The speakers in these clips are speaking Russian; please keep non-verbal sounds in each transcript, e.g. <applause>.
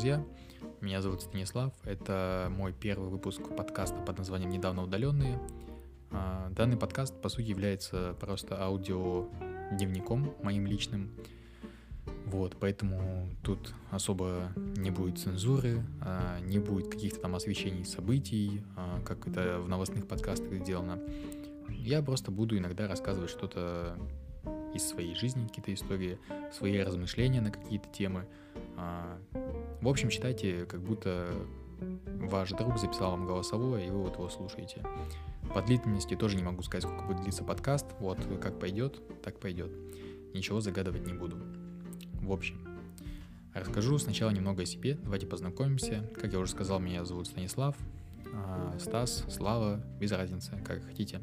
друзья! Меня зовут Станислав. Это мой первый выпуск подкаста под названием «Недавно удаленные». А, данный подкаст, по сути, является просто аудиодневником моим личным. Вот, поэтому тут особо не будет цензуры, а, не будет каких-то там освещений событий, а, как это в новостных подкастах сделано. Я просто буду иногда рассказывать что-то из своей жизни, какие-то истории, свои размышления на какие-то темы. А, в общем, читайте, как будто ваш друг записал вам голосовое, и вы вот его слушаете. По длительности тоже не могу сказать, сколько будет длиться подкаст. Вот как пойдет, так пойдет. Ничего загадывать не буду. В общем, расскажу сначала немного о себе. Давайте познакомимся. Как я уже сказал, меня зовут Станислав. А, Стас, Слава, без разницы, как хотите.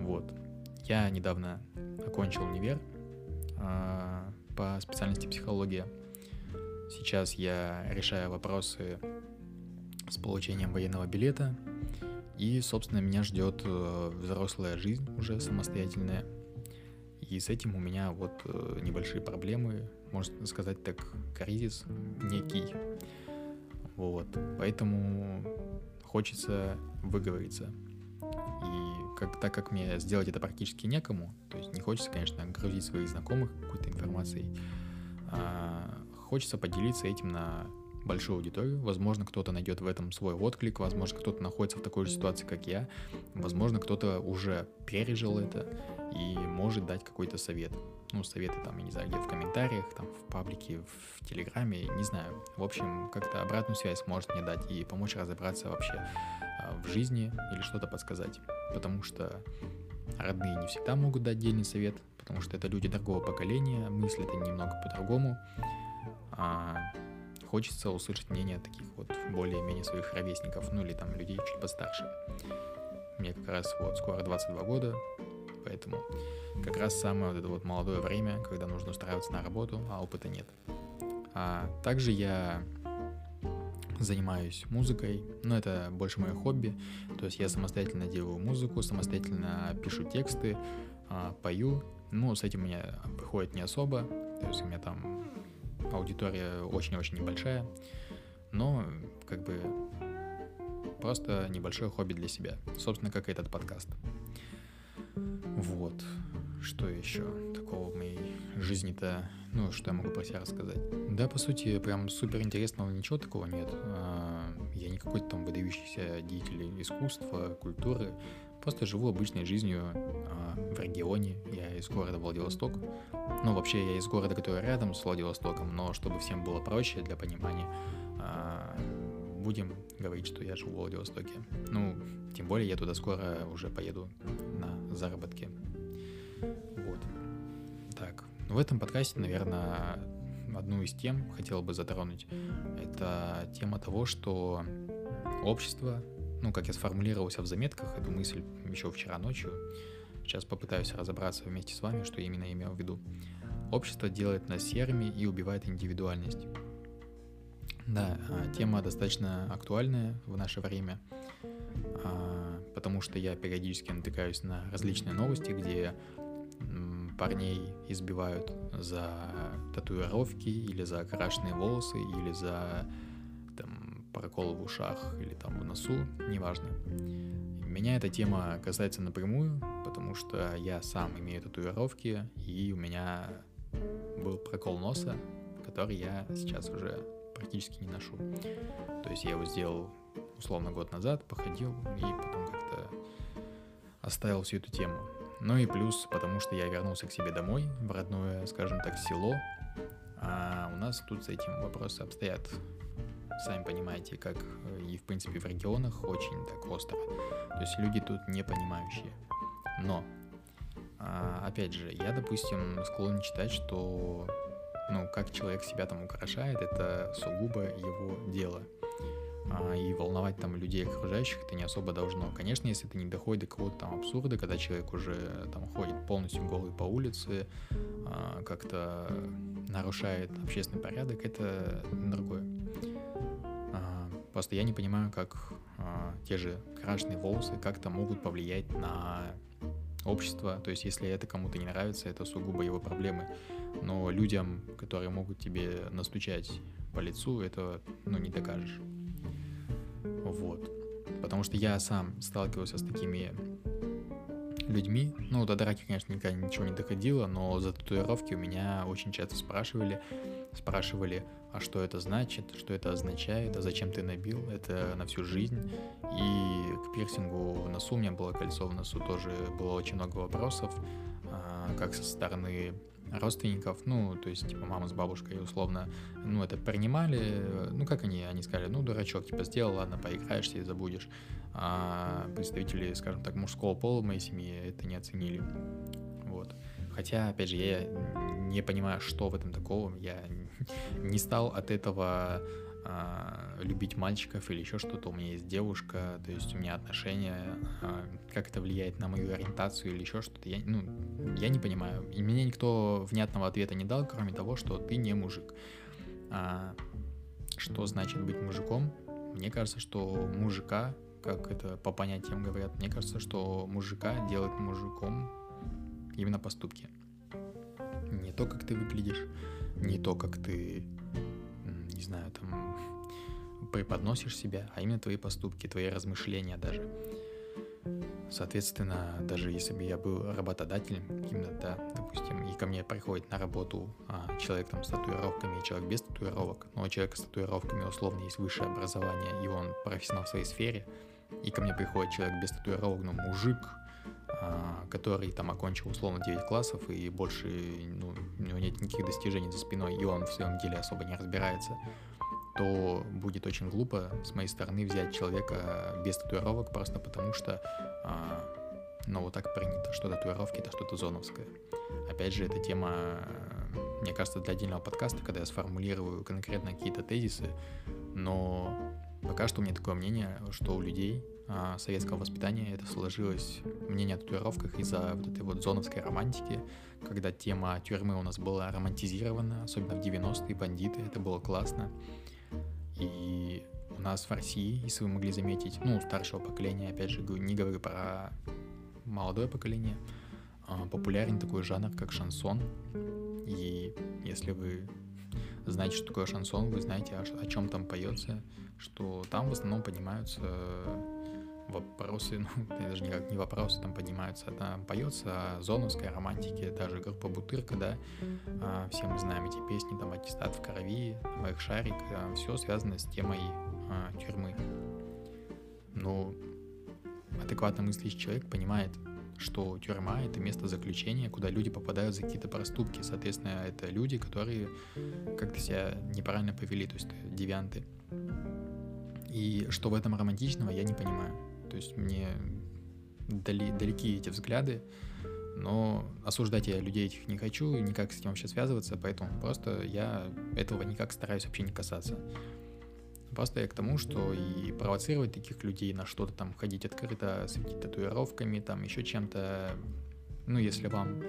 Вот. Я недавно окончил универ э, по специальности психология. Сейчас я решаю вопросы с получением военного билета. И, собственно, меня ждет э, взрослая жизнь уже самостоятельная. И с этим у меня вот э, небольшие проблемы, можно сказать так, кризис некий. Вот. Поэтому хочется выговориться. И как, так как мне сделать это практически некому, то есть не хочется, конечно, грузить своих знакомых какой-то информацией, а хочется поделиться этим на большую аудиторию. Возможно, кто-то найдет в этом свой отклик, возможно, кто-то находится в такой же ситуации, как я, возможно, кто-то уже пережил это и может дать какой-то совет. Ну, советы там, я не знаю, где в комментариях, там, в паблике, в Телеграме, не знаю. В общем, как-то обратную связь может мне дать и помочь разобраться вообще а, в жизни или что-то подсказать. Потому что родные не всегда могут дать дельный совет, потому что это люди другого поколения, мыслят они немного по-другому. А хочется услышать мнение таких вот более-менее своих ровесников, ну или там людей чуть постарше. Мне как раз вот скоро 22 года, поэтому как раз самое вот это вот молодое время, когда нужно устраиваться на работу, а опыта нет. А также я занимаюсь музыкой, но это больше мое хобби, то есть я самостоятельно делаю музыку, самостоятельно пишу тексты, а, пою, ну, с этим меня приходит не особо, то есть у меня там аудитория очень-очень небольшая, но как бы просто небольшое хобби для себя, собственно, как и этот подкаст. Вот. Что еще такого в моей жизни-то, ну, что я могу про себя рассказать? Да, по сути, прям супер интересного ничего такого нет. А, я не какой-то там выдающийся деятель искусства, культуры. Просто живу обычной жизнью а, в регионе. Я из города Владивосток. Ну, вообще, я из города, который рядом с Владивостоком, но чтобы всем было проще для понимания, а, будем говорить, что я живу в Владивостоке. Ну, тем более я туда скоро уже поеду на заработки. Вот. Так, в этом подкасте, наверное, одну из тем хотел бы затронуть. Это тема того, что общество, ну, как я сформулировался в заметках, эту мысль еще вчера ночью, сейчас попытаюсь разобраться вместе с вами, что именно я имел в виду. Общество делает нас серыми и убивает индивидуальность. Да, а, тема достаточно актуальная в наше время, а, потому что я периодически натыкаюсь на различные новости, где парней избивают за татуировки или за окрашенные волосы или за прокол в ушах или там в носу, неважно. Меня эта тема касается напрямую, потому что я сам имею татуировки, и у меня был прокол носа, который я сейчас уже практически не ношу. То есть я его сделал условно год назад, походил и потом как-то оставил всю эту тему. Ну и плюс, потому что я вернулся к себе домой, в родное, скажем так, село. А у нас тут с этим вопросы обстоят, сами понимаете, как и в принципе в регионах очень так остро. То есть люди тут не понимающие. Но, а, опять же, я, допустим, склонен считать, что ну, как человек себя там украшает, это сугубо его дело а, и волновать там людей окружающих это не особо должно. Конечно, если это не доходит до какого-то там абсурда, когда человек уже там ходит полностью голый по улице, а, как-то нарушает общественный порядок, это другое. Просто я не понимаю, как а, те же крашеные волосы как-то могут повлиять на общества. То есть, если это кому-то не нравится, это сугубо его проблемы. Но людям, которые могут тебе настучать по лицу, это, ну, не докажешь. Вот. Потому что я сам сталкивался с такими людьми. Ну, до драки, конечно, никогда ничего не доходило, но за татуировки у меня очень часто спрашивали, спрашивали, а что это значит, что это означает, а зачем ты набил, это на всю жизнь. И к пирсингу в носу, у меня было кольцо в носу, тоже было очень много вопросов, а, как со стороны родственников, ну, то есть, типа, мама с бабушкой, условно, ну, это принимали, ну, как они, они сказали, ну, дурачок, типа, сделал, ладно, поиграешься и забудешь. А представители, скажем так, мужского пола моей семье это не оценили. Вот. Хотя, опять же, я не понимаю, что в этом такого. Я не стал от этого а, любить мальчиков или еще что-то. У меня есть девушка, то есть у меня отношения, а, как это влияет на мою ориентацию или еще что-то. Я, ну, я не понимаю. И мне никто внятного ответа не дал, кроме того, что ты не мужик. А, что значит быть мужиком? Мне кажется, что мужика, как это по понятиям говорят, мне кажется, что мужика делает мужиком именно поступки. Не то, как ты выглядишь, не то, как ты, не знаю, там <laughs> преподносишь себя, а именно твои поступки, твои размышления даже. Соответственно, даже если бы я был работодателем, именно, да, допустим, и ко мне приходит на работу а, человек там с татуировками и человек без татуировок, но у человека с татуировками условно есть высшее образование, и он профессионал в своей сфере, и ко мне приходит человек без татуировок, но мужик, который там окончил условно 9 классов и больше ну, у него нет никаких достижений за спиной, и он в своем деле особо не разбирается, то будет очень глупо с моей стороны взять человека без татуировок просто потому что а, ну вот так принято, что татуировки это что-то зоновское. Опять же, эта тема, мне кажется, для отдельного подкаста, когда я сформулирую конкретно какие-то тезисы, но пока что у меня такое мнение, что у людей а, советского воспитания это сложилось мнение о татуировках из-за вот этой вот зоновской романтики, когда тема тюрьмы у нас была романтизирована, особенно в 90-е, бандиты, это было классно. И у нас в России, если вы могли заметить, ну, старшего поколения, опять же, не говорю про молодое поколение, а, популярен такой жанр, как шансон. И если вы знаете, что такое шансон, вы знаете, о, чем там поется, что там в основном поднимаются вопросы, <laughs> ну, даже никак не вопросы там поднимаются, а там поется о зоновской романтике, даже группа Бутырка, да, а, все мы знаем эти песни, там, «Аттестат в крови», «Моих шарик», а, все связано с темой а, тюрьмы. Но адекватно мыслящий человек понимает, что тюрьма — это место заключения, куда люди попадают за какие-то проступки. Соответственно, это люди, которые как-то себя неправильно повели, то есть девианты. И что в этом романтичного, я не понимаю. То есть мне дали, далеки эти взгляды, но осуждать я людей этих не хочу, никак с этим вообще связываться, поэтому просто я этого никак стараюсь вообще не касаться. Просто я к тому, что и провоцировать таких людей на что-то там, ходить открыто с татуировками, там еще чем-то, ну, если вам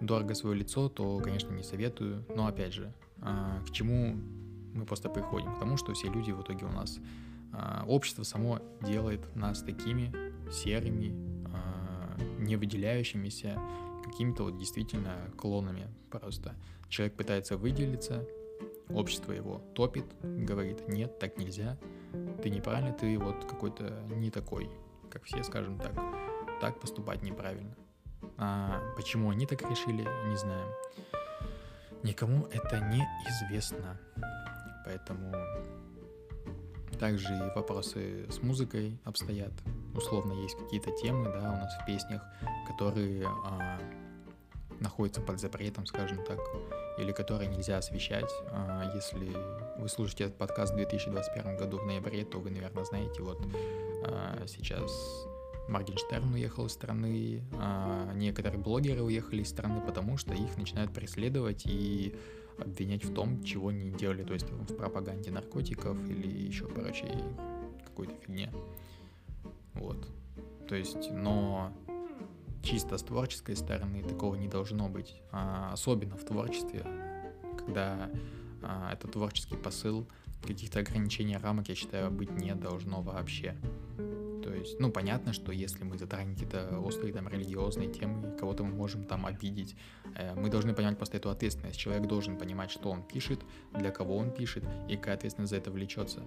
дорого свое лицо, то, конечно, не советую. Но, опять же, а, к чему мы просто приходим? К тому, что все люди в итоге у нас общество само делает нас такими серыми, а, не выделяющимися, какими-то вот действительно клонами просто. Человек пытается выделиться, общество его топит, говорит, нет, так нельзя, ты неправильно, ты вот какой-то не такой, как все, скажем так, так поступать неправильно. А почему они так решили, не знаю. Никому это не известно. Поэтому также и вопросы с музыкой обстоят. Условно есть какие-то темы, да, у нас в песнях, которые а, находятся под запретом, скажем так, или которые нельзя освещать. А, если вы слушаете этот подкаст в 2021 году в ноябре, то вы, наверное, знаете, вот а, сейчас Моргенштерн уехал из страны, а, некоторые блогеры уехали из страны, потому что их начинают преследовать и обвинять в том, чего не делали, то есть в пропаганде наркотиков или еще прочей какой-то фигне. Вот. То есть, но чисто с творческой стороны такого не должно быть, а особенно в творчестве, когда а, это творческий посыл, каких-то ограничений рамок, я считаю, быть не должно вообще. То есть, ну, понятно, что если мы затрагиваем какие-то острые там религиозные темы, кого-то мы можем там обидеть, э, мы должны понимать просто эту ответственность. Человек должен понимать, что он пишет, для кого он пишет и какая ответственность за это влечется.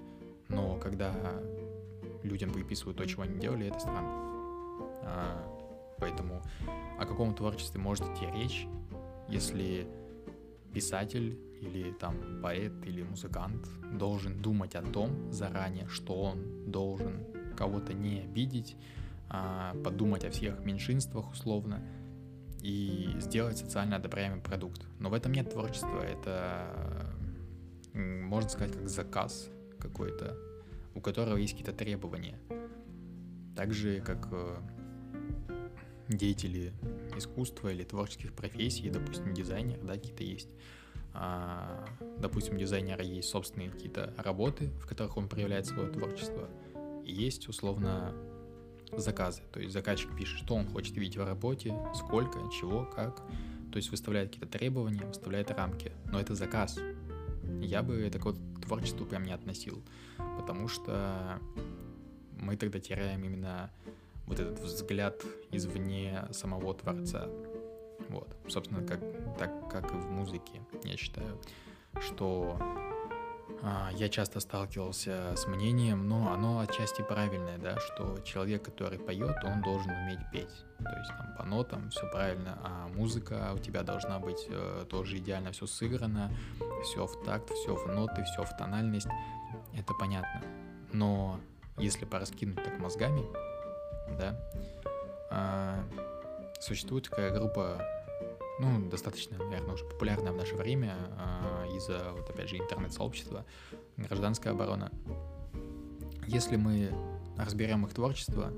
Но когда людям приписывают то, чего они делали, это странно. А, поэтому о каком творчестве может идти речь, если писатель или там поэт или музыкант должен думать о том заранее, что он должен кого-то не обидеть, а подумать о всех меньшинствах условно и сделать социально одобряемый продукт. Но в этом нет творчества, это можно сказать как заказ какой-то, у которого есть какие-то требования. Так же, как э, деятели искусства или творческих профессий, допустим, дизайнер, да, какие-то есть. А, допустим, у дизайнера есть собственные какие-то работы, в которых он проявляет свое творчество. Есть, условно, заказы. То есть заказчик пишет, что он хочет видеть в работе, сколько, чего, как. То есть выставляет какие-то требования, выставляет рамки. Но это заказ. Я бы это к творчеству прям не относил. Потому что мы тогда теряем именно вот этот взгляд извне самого творца. Вот, собственно, как, так как и в музыке, я считаю, что я часто сталкивался с мнением, но оно отчасти правильное, да, что человек, который поет, он должен уметь петь. То есть там по нотам все правильно, а музыка у тебя должна быть э, тоже идеально все сыграно, все в такт, все в ноты, все в тональность. Это понятно. Но если пораскинуть так мозгами, да, э, существует такая группа ну, достаточно, наверное, уже популярная в наше время э, из-за, вот опять же, интернет-сообщества, гражданская оборона. Если мы разберем их творчество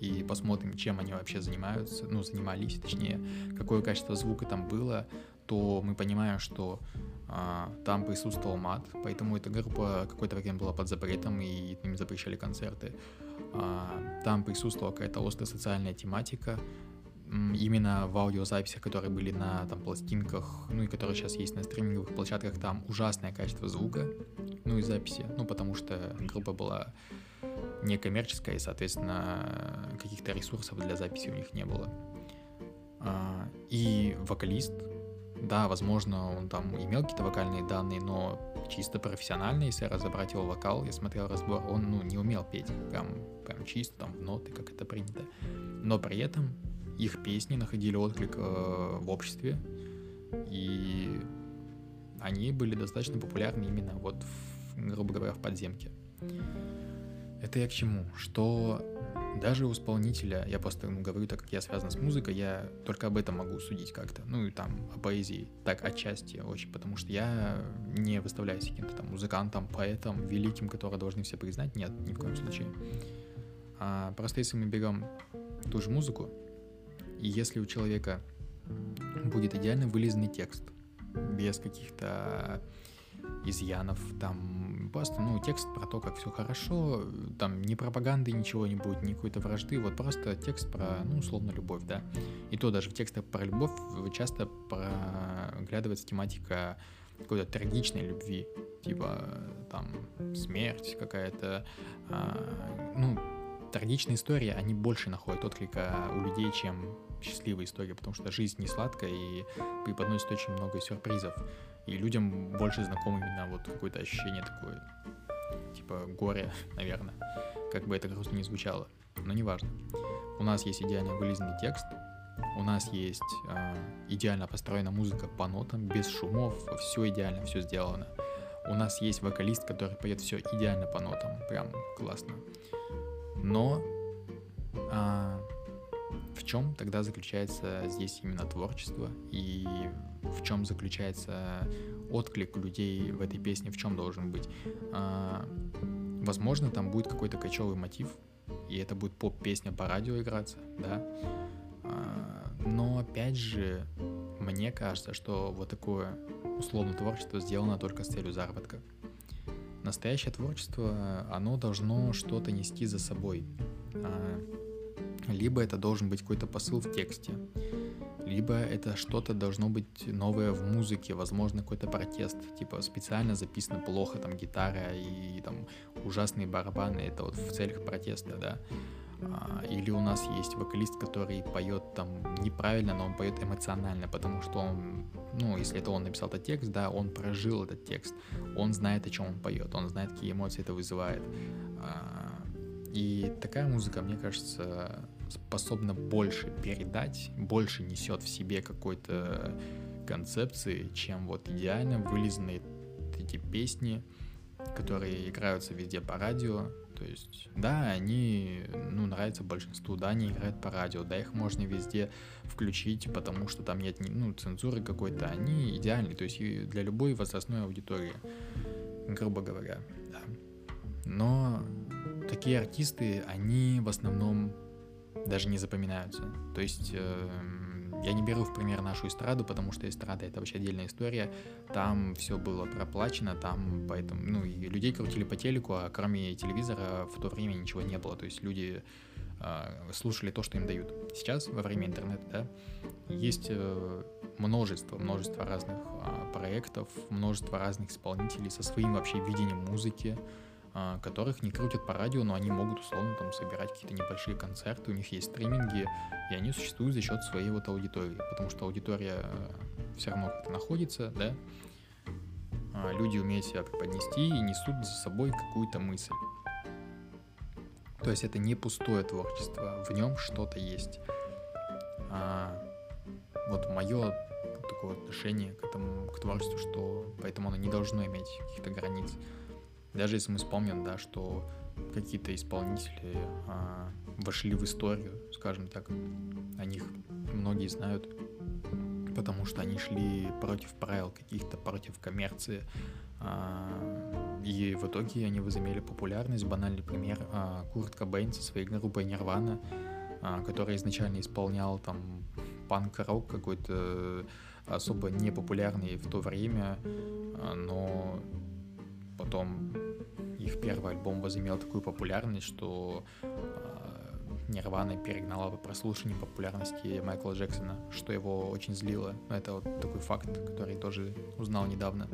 и посмотрим, чем они вообще занимаются, ну, занимались, точнее, какое качество звука там было, то мы понимаем, что а, там присутствовал мат, поэтому эта группа какое-то время была под запретом, и им запрещали концерты. А, там присутствовала какая-то острая социальная тематика, именно в аудиозаписях, которые были на там, пластинках, ну и которые сейчас есть на стриминговых площадках, там ужасное качество звука, ну и записи, ну потому что группа была некоммерческая, и, соответственно, каких-то ресурсов для записи у них не было. А, и вокалист, да, возможно, он там имел какие-то вокальные данные, но чисто профессионально, если разобрать его вокал, я смотрел разбор, он ну, не умел петь прям, прям чисто там в ноты, как это принято. Но при этом их песни находили отклик э, в обществе, и они были достаточно популярны именно вот, в, грубо говоря, в подземке. Это я к чему? Что даже у исполнителя, я просто ну, говорю, так как я связан с музыкой, я только об этом могу судить как-то. Ну и там о поэзии, так отчасти очень, потому что я не выставляюсь каким-то там музыкантом, поэтом, великим, которого должны все признать. Нет, ни в коем случае. А просто если мы берем ту же музыку, и если у человека будет идеально вылизанный текст, без каких-то изъянов, там просто, ну, текст про то, как все хорошо, там ни пропаганды, ничего не будет, ни какой-то вражды, вот просто текст про, ну, условно, любовь, да. И то даже в текстах про любовь часто проглядывается тематика какой-то трагичной любви, типа там смерть какая-то, а, ну, трагичные истории, они больше находят отклика у людей, чем счастливая история, потому что жизнь не сладкая и преподносит очень много сюрпризов. И людям больше знакомо именно вот какое-то ощущение такое, типа горе, <laughs> наверное, как бы это грустно не звучало, но неважно. У нас есть идеально вылизанный текст, у нас есть э, идеально построена музыка по нотам, без шумов, все идеально, все сделано. У нас есть вокалист, который поет все идеально по нотам, прям классно. Но э, в чем тогда заключается здесь именно творчество и в чем заключается отклик людей в этой песне, в чем должен быть. А, возможно, там будет какой-то кочевый мотив, и это будет поп-песня по радио играться, да. А, но опять же, мне кажется, что вот такое условное творчество сделано только с целью заработка. Настоящее творчество, оно должно что-то нести за собой. А, либо это должен быть какой-то посыл в тексте, либо это что-то должно быть новое в музыке, возможно, какой-то протест, типа специально записано плохо, там гитара и там ужасные барабаны, это вот в целях протеста, да. А, или у нас есть вокалист, который поет там неправильно, но он поет эмоционально, потому что он, ну, если это он написал этот текст, да, он прожил этот текст, он знает, о чем он поет, он знает, какие эмоции это вызывает. И такая музыка, мне кажется, способна больше передать, больше несет в себе какой-то концепции, чем вот идеально вылизанные эти песни, которые играются везде по радио. То есть, да, они, ну, нравятся большинству, да, они играют по радио, да, их можно везде включить, потому что там нет, ну, цензуры какой-то, они идеальны, то есть для любой возрастной аудитории, грубо говоря, да. Но такие артисты, они в основном даже не запоминаются. То есть э, я не беру в пример нашу эстраду, потому что эстрада это вообще отдельная история. Там все было проплачено, там поэтому, ну, и людей крутили по телеку, а кроме телевизора в то время ничего не было. То есть люди э, слушали то, что им дают. Сейчас, во время интернета, да, есть э, множество, множество разных э, проектов, множество разных исполнителей со своим вообще видением музыки, которых не крутят по радио, но они могут условно там собирать какие-то небольшие концерты, у них есть стриминги, и они существуют за счет своей вот аудитории, потому что аудитория э, все равно как-то находится, да, а, люди умеют себя преподнести и несут за собой какую-то мысль. То есть это не пустое творчество, в нем что-то есть. А, вот мое такое отношение к этому, к творчеству, что поэтому оно не должно иметь каких-то границ. Даже если мы вспомним, да, что какие-то исполнители а, вошли в историю, скажем так, о них многие знают, потому что они шли против правил каких-то, против коммерции, а, и в итоге они возымели популярность. Банальный пример а, Курт Кобейн со своей группой Нирвана, а, которая изначально исполнял там панк-рок какой-то особо непопулярный в то время, а, но потом первый альбом возымел такую популярность, что Нирвана перегнала по прослушиванию популярности Майкла Джексона, что его очень злило. Но это вот такой факт, который тоже узнал недавно,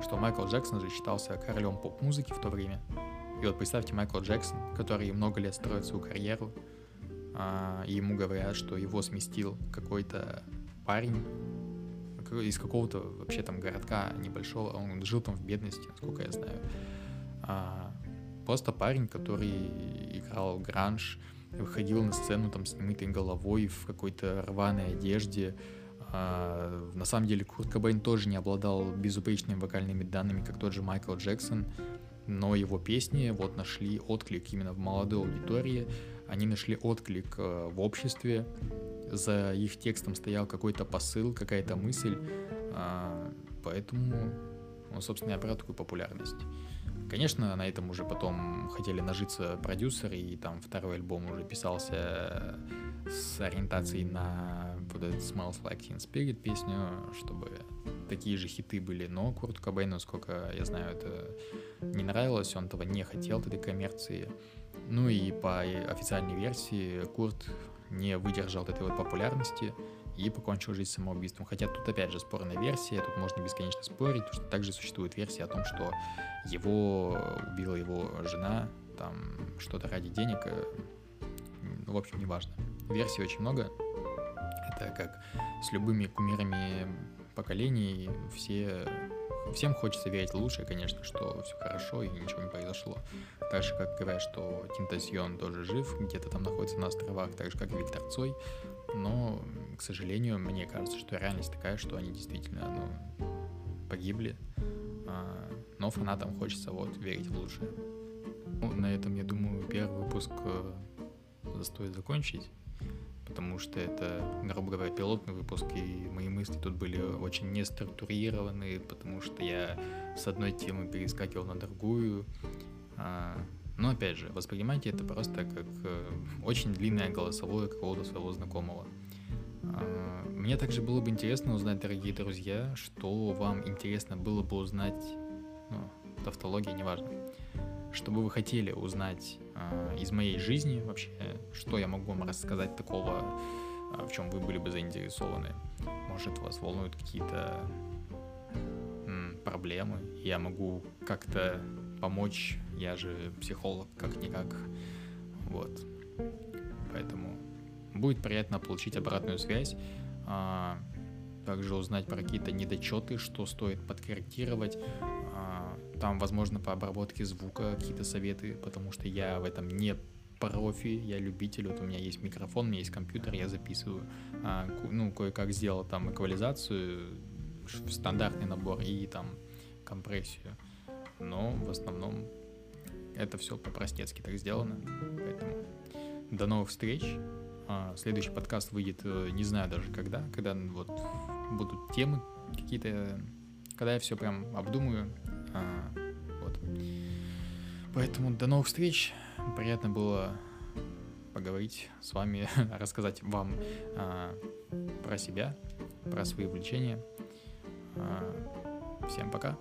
что Майкл Джексон же считался королем поп-музыки в то время. И вот представьте Майкл Джексон, который много лет строит свою карьеру, а, и ему говорят, что его сместил какой-то парень из какого-то вообще там городка небольшого, он жил там в бедности, насколько я знаю. А, просто парень, который играл гранж, выходил на сцену там с немытой головой в какой-то рваной одежде. А, на самом деле Курт Кобейн тоже не обладал безупречными вокальными данными, как тот же Майкл Джексон, но его песни вот нашли отклик именно в молодой аудитории, они нашли отклик э, в обществе, за их текстом стоял какой-то посыл, какая-то мысль, а, поэтому он, собственно, и обрел такую популярность. Конечно, на этом уже потом хотели нажиться продюсеры, и там второй альбом уже писался с ориентацией на вот этот Smells Like Teen Spirit песню, чтобы такие же хиты были, но Курт Кобейн, насколько я знаю, это не нравилось, он этого не хотел, этой коммерции. Ну и по официальной версии Курт не выдержал этой вот популярности и покончил жизнь самоубийством. Хотя тут опять же спорная версия, тут можно бесконечно спорить, потому что также существует версия о том, что его убила его жена, там что-то ради денег, э, ну, в общем, неважно. Версий очень много. Это как с любыми кумирами поколений, все Всем хочется верить в конечно, что все хорошо и ничего не произошло. Так же, как говорят, что Тинтасьон тоже жив, где-то там находится на островах, так же, как и Виктор Цой. Но, к сожалению, мне кажется, что реальность такая, что они действительно ну, погибли. А, но фанатам хочется вот верить в лучшее. Ну, на этом, я думаю, первый выпуск э, стоит закончить потому что это, грубо говоря, пилотный выпуск, и мои мысли тут были очень не структурированы, потому что я с одной темы перескакивал на другую. А, но опять же, воспринимайте это просто как э, очень длинное голосовое какого-то своего знакомого. А, мне также было бы интересно узнать, дорогие друзья, что вам интересно было бы узнать, ну, тавтология, неважно, что бы вы хотели узнать э, из моей жизни вообще, что я могу вам рассказать такого а, в чем вы были бы заинтересованы. Может, вас волнуют какие-то проблемы, я могу как-то помочь, я же психолог, как-никак, вот. Поэтому будет приятно получить обратную связь, а, также узнать про какие-то недочеты, что стоит подкорректировать, а, там, возможно, по обработке звука какие-то советы, потому что я в этом не профи, я любитель, вот у меня есть микрофон, у меня есть компьютер, я записываю, а, ну, кое-как сделал там эквализацию, стандартный набор и там компрессию. Но в основном это все по-простецки так сделано. Поэтому до новых встреч. А, следующий подкаст выйдет, э, не знаю даже когда, когда вот будут темы какие-то, когда я все прям обдумаю. А, вот. Поэтому до новых встреч. Приятно было поговорить с вами, <laughs> рассказать вам а, про себя, про свои увлечения. Всем пока.